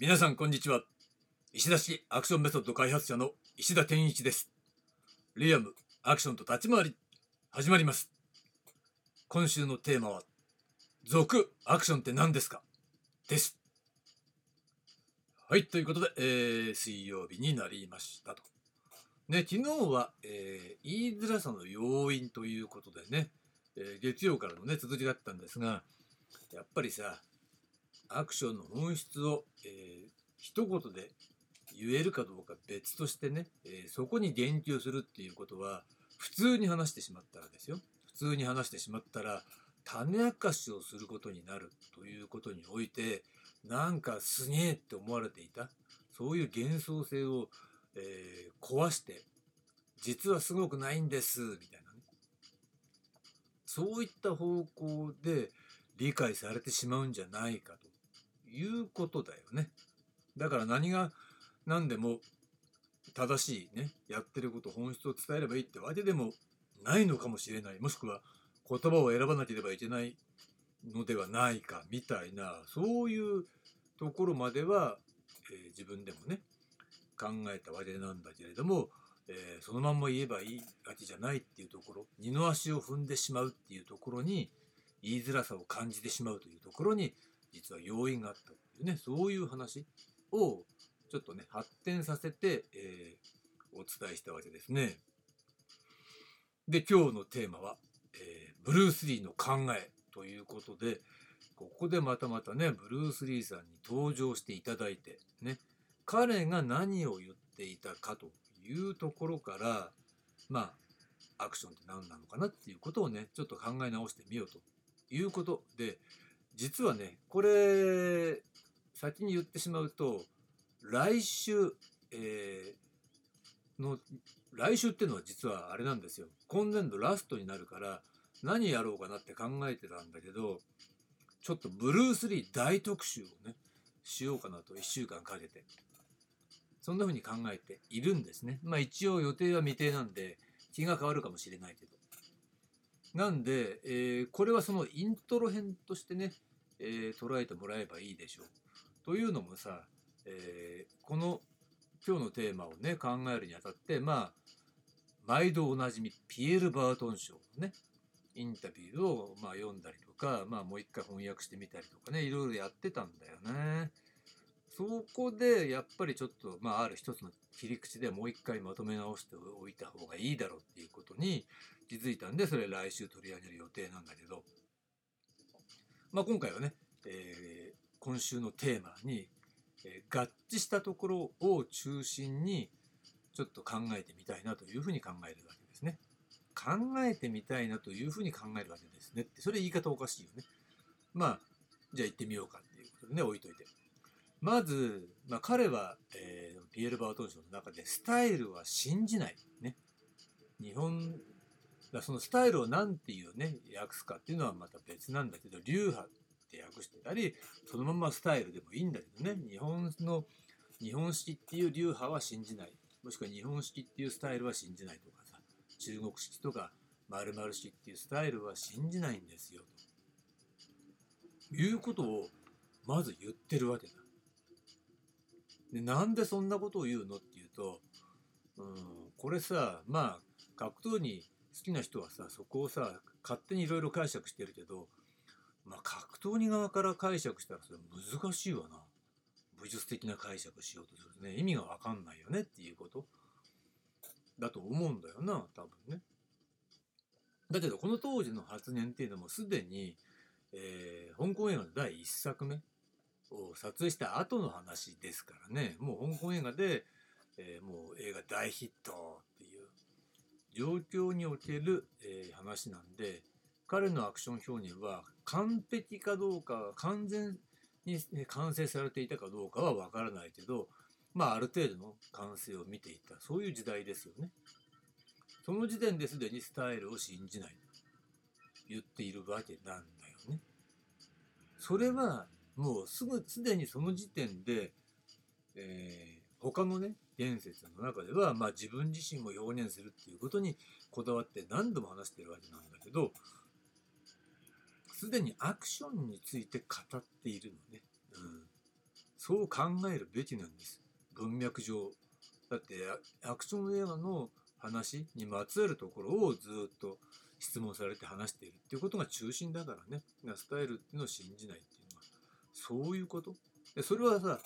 皆さんこんにちは。石田式アクションメソッド開発者の石田健一です。リアムアクションと立ち回り始まります。今週のテーマは続アクションって何ですか？です。はいということで、えー、水曜日になりましたと。ね昨日は、えー、言いづらさの要因ということでね、えー、月曜からのね続きだったんですがやっぱりさアクションの本質を、えー、一言で言えるかどうか別としてね、えー、そこに言及するっていうことは普通に話してしまったらですよ。普通に話してしまったら種明かしをすることになるということにおいてなんかすげえって思われていた。そういう幻想性を、えー、壊して実はすごくないんですみたいなね。そういった方向で理解されてしまうんじゃないかと。いうことだよね。だから何が何でも正しいね、やってること本質を伝えればいいってわけでもないのかもしれない。もしくは言葉を選ばなければいけないのではないかみたいな、そういうところまでは、えー、自分でもね、考えたわけなんだけれども、えー、そのまんま言えばいいわけじゃないっていうところ、二の足を踏んでしまうっていうところに、言いづらさを感じてしまうというところに、実は要因があったっていうね、そういう話をちょっとね、発展させて、えー、お伝えしたわけですね。で、今日のテーマは、えー、ブルース・リーの考えということで、ここでまたまたね、ブルース・リーさんに登場していただいて、ね、彼が何を言っていたかというところから、まあ、アクションって何なのかなっていうことをね、ちょっと考え直してみようということで、実はね、これ、先に言ってしまうと、来週、えー、の、来週っていうのは実はあれなんですよ。今年度ラストになるから、何やろうかなって考えてたんだけど、ちょっとブルース・リー大特集をね、しようかなと1週間かけて。そんな風に考えているんですね。まあ一応予定は未定なんで、気が変わるかもしれないけど。なんで、えー、これはそのイントロ編としてね、えー、捉えてもらえばいいでしょう。というのもさ、えー、この今日のテーマをね考えるにあたってまあ毎度おなじみピエール・バートン賞のねインタビューをまあ読んだりとか、まあ、もう一回翻訳してみたりとかねいろいろやってたんだよね。そこでやっぱりちょっと、まあ、ある一つの切り口でもう一回まとめ直しておいた方がいいだろうっていうことに気づいたんでそれ来週取り上げる予定なんだけどまあ、今回はね、えー、今週のテーマに、えー、合致したところを中心にちょっと考えてみたいなというふうに考えるわけですね。考えてみたいなというふうに考えるわけですねって、それ言い方おかしいよね。まあ、じゃあ行ってみようかっていうことでね、置いといて。まず、まあ、彼は、えー、ピエール・バートン賞の中で、スタイルは信じない。ね。日本だそのスタイルを何ていうね、訳すかっていうのはまた別なんだけど、流派って訳してたり、そのままスタイルでもいいんだけどね、日本の、日本式っていう流派は信じない。もしくは日本式っていうスタイルは信じないとかさ、中国式とか〇〇式っていうスタイルは信じないんですよ。ということをまず言ってるわけだ。で、なんでそんなことを言うのっていうと、うん、これさ、まあ、格闘に好きな人はさそこをさ勝手にいろいろ解釈してるけどまあ格闘技側から解釈したらそれ難しいわな。武術的な解釈しようとするとね意味が分かんないよねっていうこと。だと思うんだよな多分ね。だけどこの当時の発言っていうのもすでに、えー、香港映画の第1作目を撮影した後の話ですからね。もう香港映画で、えー、もう映画大ヒット状況における、えー、話なんで彼のアクション表現は完璧かどうか完全に、完成されていたかどうかは分からないけどまあある程度の完成を見ていたそういう時代ですよね。その時点ですでにスタイルを信じないと言っているわけなんだよね。それはもうすぐすでにその時点で、えー、他のね伝説の中では、まあ、自分自身も表現するっていうことにこだわって何度も話してるわけなんだけどすでにアクションについて語っているのね。うん、そう考えるべきなんです。文脈上。だってアクション映画の話にまつわるところをずっと質問されて話しているっていうことが中心だからね。スタイルっていうのを信じないっていうのは。そういうこと？でそれはさ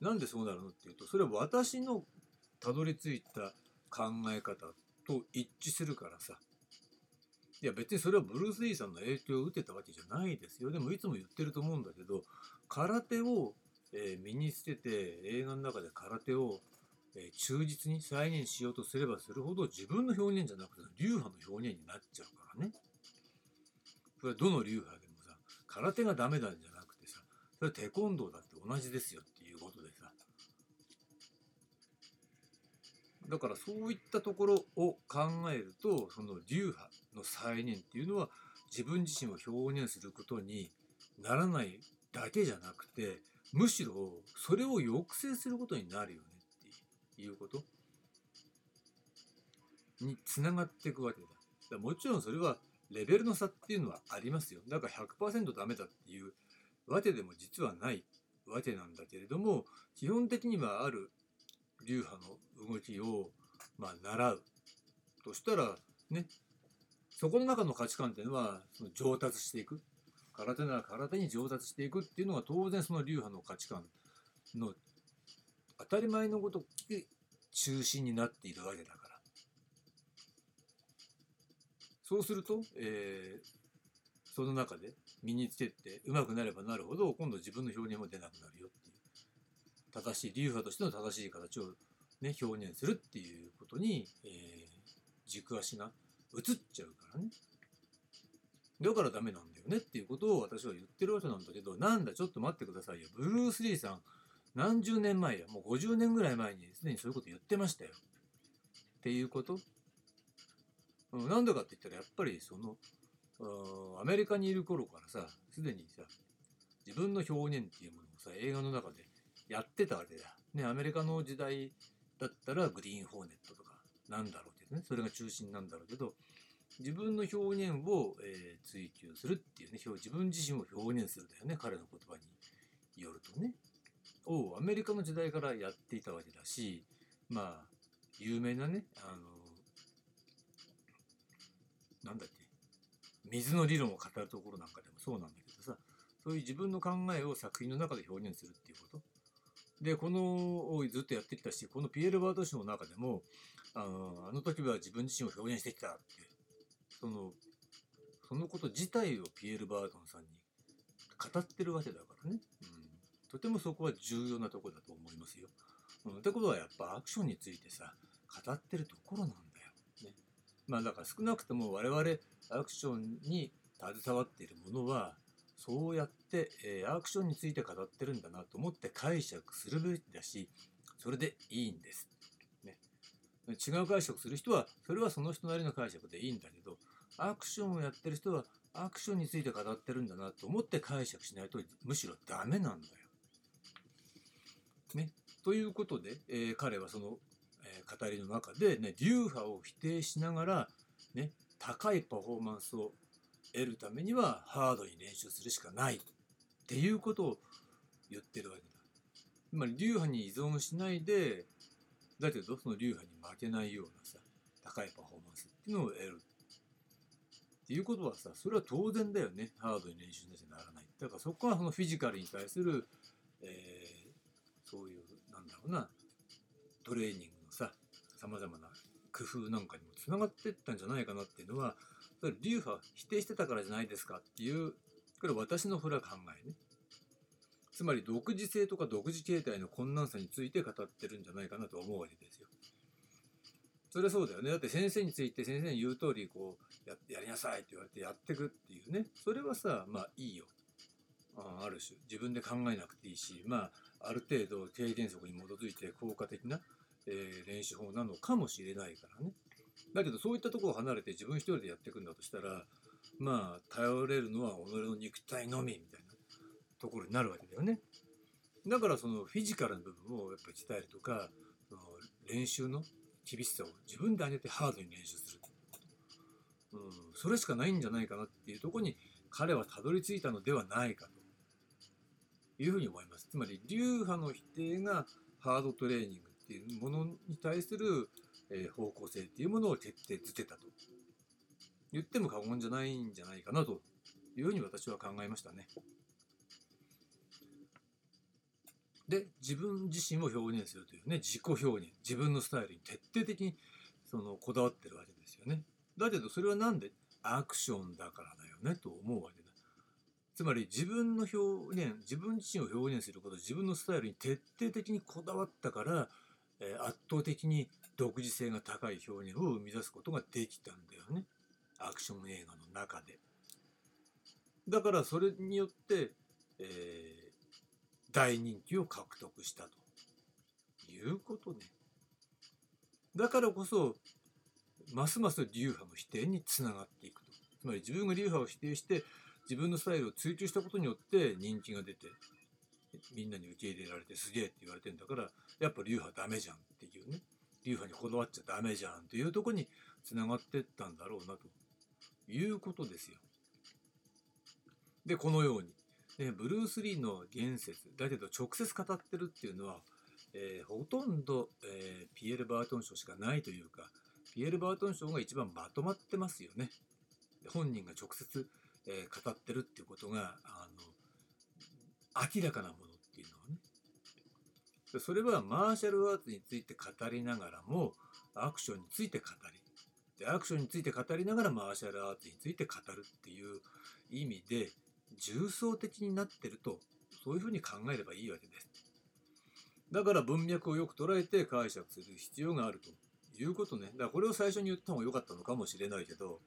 なんでそうなるのっていうとそれは私のたどり着いた考え方と一致するからさ。いや別にそれはブルース・リーさんの影響を受けたわけじゃないですよ。でもいつも言ってると思うんだけど空手を、え、身につけて映画の中で空手を、え、忠実に再現しようとすればするほど自分の表現じゃなくて流派の表現になっちゃうからね。それはどの流派でもさ空手がダメなんじゃなくてさそれはテコンドーだって同じですよってだからそういったところを考えるとその流派の再現っていうのは自分自身を表現することにならないだけじゃなくてむしろそれを抑制することになるよねっていうことにつながっていくわけだ。だもちろんそれはレベルの差っていうのはありますよ。だから100%ダメだっていうわけでも実はないわけなんだけれども基本的にはある流派の動きをまあ習う。としたらねそこの中の価値観っていうのはその上達していく。空手なら空手に上達していくっていうのが当然その流派の価値観の当たり前のこと中心になっているわけだから。そうすると、えー、その中で身につけて上手くなればなるほど今度自分の表現も出なくなるよっていう。正しい流派としての正しい形を、ね、表現するっていうことに、えー、軸足が移っちゃうからね。だからダメなんだよねっていうことを私は言ってるわけなんだけどなんだちょっと待ってくださいよ。ブルース・リーさん何十年前やもう50年ぐらい前にすでにそういうこと言ってましたよ。っていうこと、うん、なんでかって言ったらやっぱりそのアメリカにいる頃からさすでにさ自分の表現っていうものをさ映画の中でやってたわけだ。ねアメリカの時代だったらグリーンホーネットとかなんだろうけどね。それが中心なんだろうけど自分の表現を、えー、追求するっていうね自分自身を表現するだよね彼の言葉によるとね。をアメリカの時代からやっていたわけだしまあ有名なねあのなんだっけ水の理論を語るところなんかでもそうなんだけどさそういう自分の考えを作品の中で表現するっていうこと。でこのをずっとやってきたしこのピエール・バート氏の中でもあのあの時は自分自身を表現してきたってそのそのこと自体をピエール・バートンさんに語ってるわけだからね、うん、とてもそこは重要なところだと思いますよ。うん、ってことはやっぱアクションについてさ語ってるところなんだよ。ね、まあだから少なくとも我々アクションに携わっているものはそうやって、えー、アクションについて語ってるんだなと思って解釈するべきだしそれでいいんです、ね。違う解釈する人はそれはその人なりの解釈でいいんだけどアクションをやってる人はアクションについて語ってるんだなと思って解釈しないとむしろダメなんだよ。ね、ということで、えー、彼はその、えー、語りの中で、ね、流派を否定しながら、ね、高いパフォーマンスを得るためにはハードに練習するしかない。っていうことを言ってるわけだ。つまり流派に依存しないでだけどその流派に負けないようなさ高いパフォーマンスっていうのを得る。っていうことはさそれは当然だよね。ハードに練習しなきゃならない。だからそこはそのフィジカルに対する、えー、そういうなんだろうなトレーニングのささまざまな工夫なんかにもつながっていったんじゃないかなっていうのは流派否定してたからじゃないですかっていうこれ私のフラ考えねつまり独自性とか独自形態の困難さについて語ってるんじゃないかなと思うわけですよ。それはそうだよね。だって先生について先生に言う通りこうややりなさいって言われてやってくっていうね。それはさ、まあいいよ。あある種自分で考えなくていいし、まあある程度経験則に基づいて効果的な、えー、練習法なのかもしれないからね。だけどそういったところを離れて自分一人でやっていくんだとしたらまあ頼れるのは己の肉体のみみたいなところになるわけだよね。だからそのフィジカルな部分をやっぱり伝えるとかその練習の厳しさを自分で上げてハードに練習する、うん、それしかないんじゃないかなっていうところに彼はたどり着いたのではないかと。いうふうに思います。つまり流派の否定がハードトレーニングっていうものに対する、え、方向性っていうものを徹底づけたと言っても過言じゃないんじゃないかなというふうに私は考えましたね。で自分自身を表現するというね自己表現自分のスタイルに徹底的にそのこだわってるわけですよね。だけどそれは何でアクションだからだよねと思うわけだ。つまり自分の表現自分自身を表現すること自分のスタイルに徹底的にこだわったから、えー、圧倒的に独自性が高い表現を生み出すことができたんだよねアクション映画の中で。だからそれによって、えー、大人気を獲得したということね。だからこそますます流派の否定につながっていくと。つまり自分が流派を否定して自分のスタイルを追求したことによって人気が出てみんなに受け入れられてすげえって言われてんだからやっぱ流派ダメじゃんっていうね流派にこだわっちゃダメじゃんっていうとこにつながってったんだろうなということですよ。でこのように、ね、ブルース・リーの言説だけど直接語ってるっていうのは、えー、ほとんど、えー、ピエール・バートン賞しかないというかピエール・バートン賞が一番まとまってますよね。本人が直接、えー、語ってるっていうことがあの明らかなものっていうのはねそれはマーシャルアーツについて語りながらもアクションについて語りでアクションについて語りながらマーシャルアーツについて語るっていう意味で重層的になってるとそういうふうに考えればいいわけです。だから文脈をよく捉えて解釈する必要があるということね。だからこれを最初に言った方が良かったのかもしれないけど、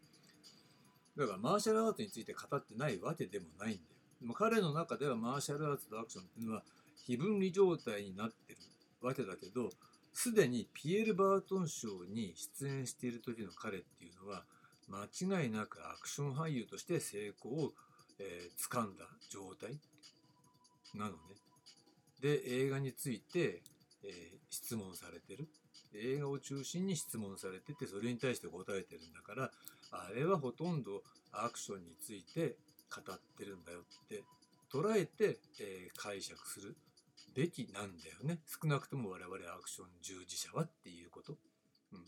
だからマーシャルアーツについて語ってないわけでもないんだよ。でも彼の中ではマーシャルアーツとアクションっていうのは非分離状態になってるわけだけど、すでにピエール・バートン賞に出演している時の彼っていうのは、間違いなくアクション俳優として成功を、えー、掴んだ状態なのね。で、映画について、えー、質問されてる。映画を中心に質問されてて、それに対して答えてるんだから、あれはほとんどアクションについて語ってるんだよって捉えて、えー、解釈するべきなんだよね。少なくとも我々アクション従事者はっていうこと。うん、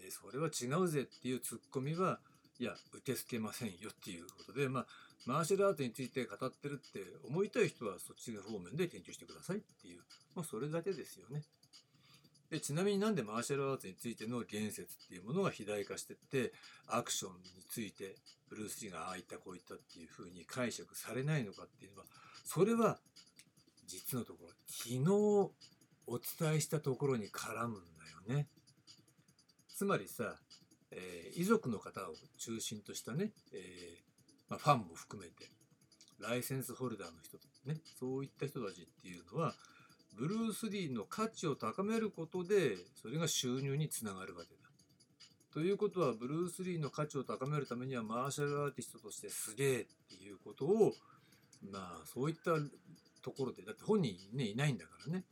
でそれは違うぜっていうツッコミはいや受け付けませんよっていうことでまあマーシャルアートについて語ってるって思いたい人はそっち方面で研究してくださいっていう、まあ、それだけですよね。でちなみになんでマーシャルアーツについての言説っていうものが肥大化してってアクションについてブルース・リーがああいったこういったっていうふうに解釈されないのかっていうのはそれは実のところ昨日お伝えしたところに絡むんだよね。つまりさ、えー、遺族の方を中心としたね、えー、まあ、ファンも含めてライセンスホルダーの人ねそういった人たちっていうのはブルース・リーの価値を高めることでそれが収入につながるわけだ。ということはブルース・リーの価値を高めるためにはマーシャルアーティストとしてすげえっていうことをまあそういったところでだって本人ねいないんだからね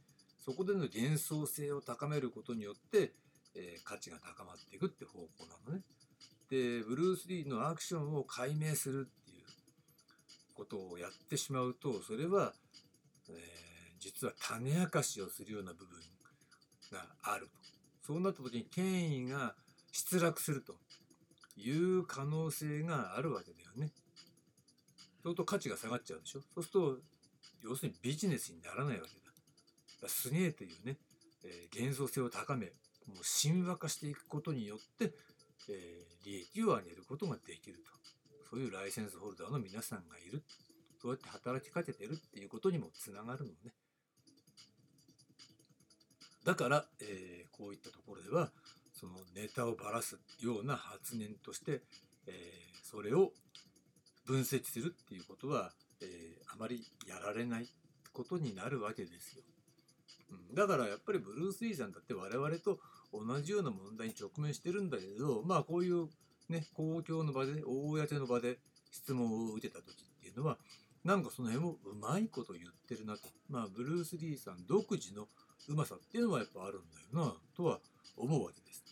そこでの幻想性を高めることによって、えー、価値が高まっていくって方向なのね。でブルース・リーのアクションを解明するっていうことをやってしまうとそれは、えー実は種明かしをするような部分があるとそうなった時に権威が失落するという可能性があるわけだよね。そうすると価値が下がっちゃうでしょそうすると要するにビジネスにならないわけだ。だすげえというね、えー、幻想性を高めもう神話化していくことによって、えー、利益を上げることができるとそういうライセンスホルダーの皆さんがいるそうやって働きかけてるっていうことにもつながるのね。だから、えー、こういったところではそのネタをばらすような発言として、えー、それを分析するっていうことは、えー、あまりやられないことになるわけですよ。うん、だからやっぱりブルース・リーさんだって我々と同じような問題に直面してるんだけどまあこういうね公共の場で公の場で質問を受けた時っていうのはなんかその辺もうまいこと言ってるなとまあブルース・リーさん独自のうまさっていうのはやっぱあるんだよなとは思うわけです。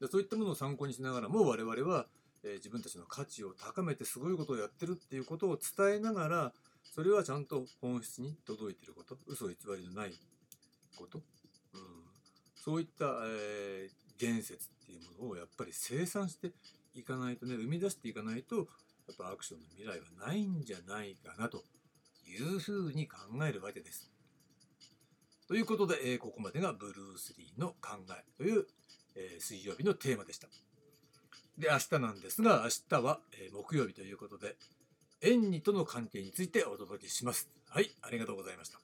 でそういったものを参考にしながらも我々は、えー、自分たちの価値を高めてすごいことをやってるっていうことを伝えながらそれはちゃんと本質に届いてること嘘偽りのないこと、うん、そういった、えー、言説っていうものをやっぱり生産していかないとね生み出していかないとやっぱアクションの未来はないんじゃないかなというふうに考えるわけです。ということで、えー、ここまでがブルース・リーの考えという、えー、水曜日のテーマでした。で、明日なんですが、明日は、えー、木曜日ということで、演技との関係についてお届けします。はい、ありがとうございました。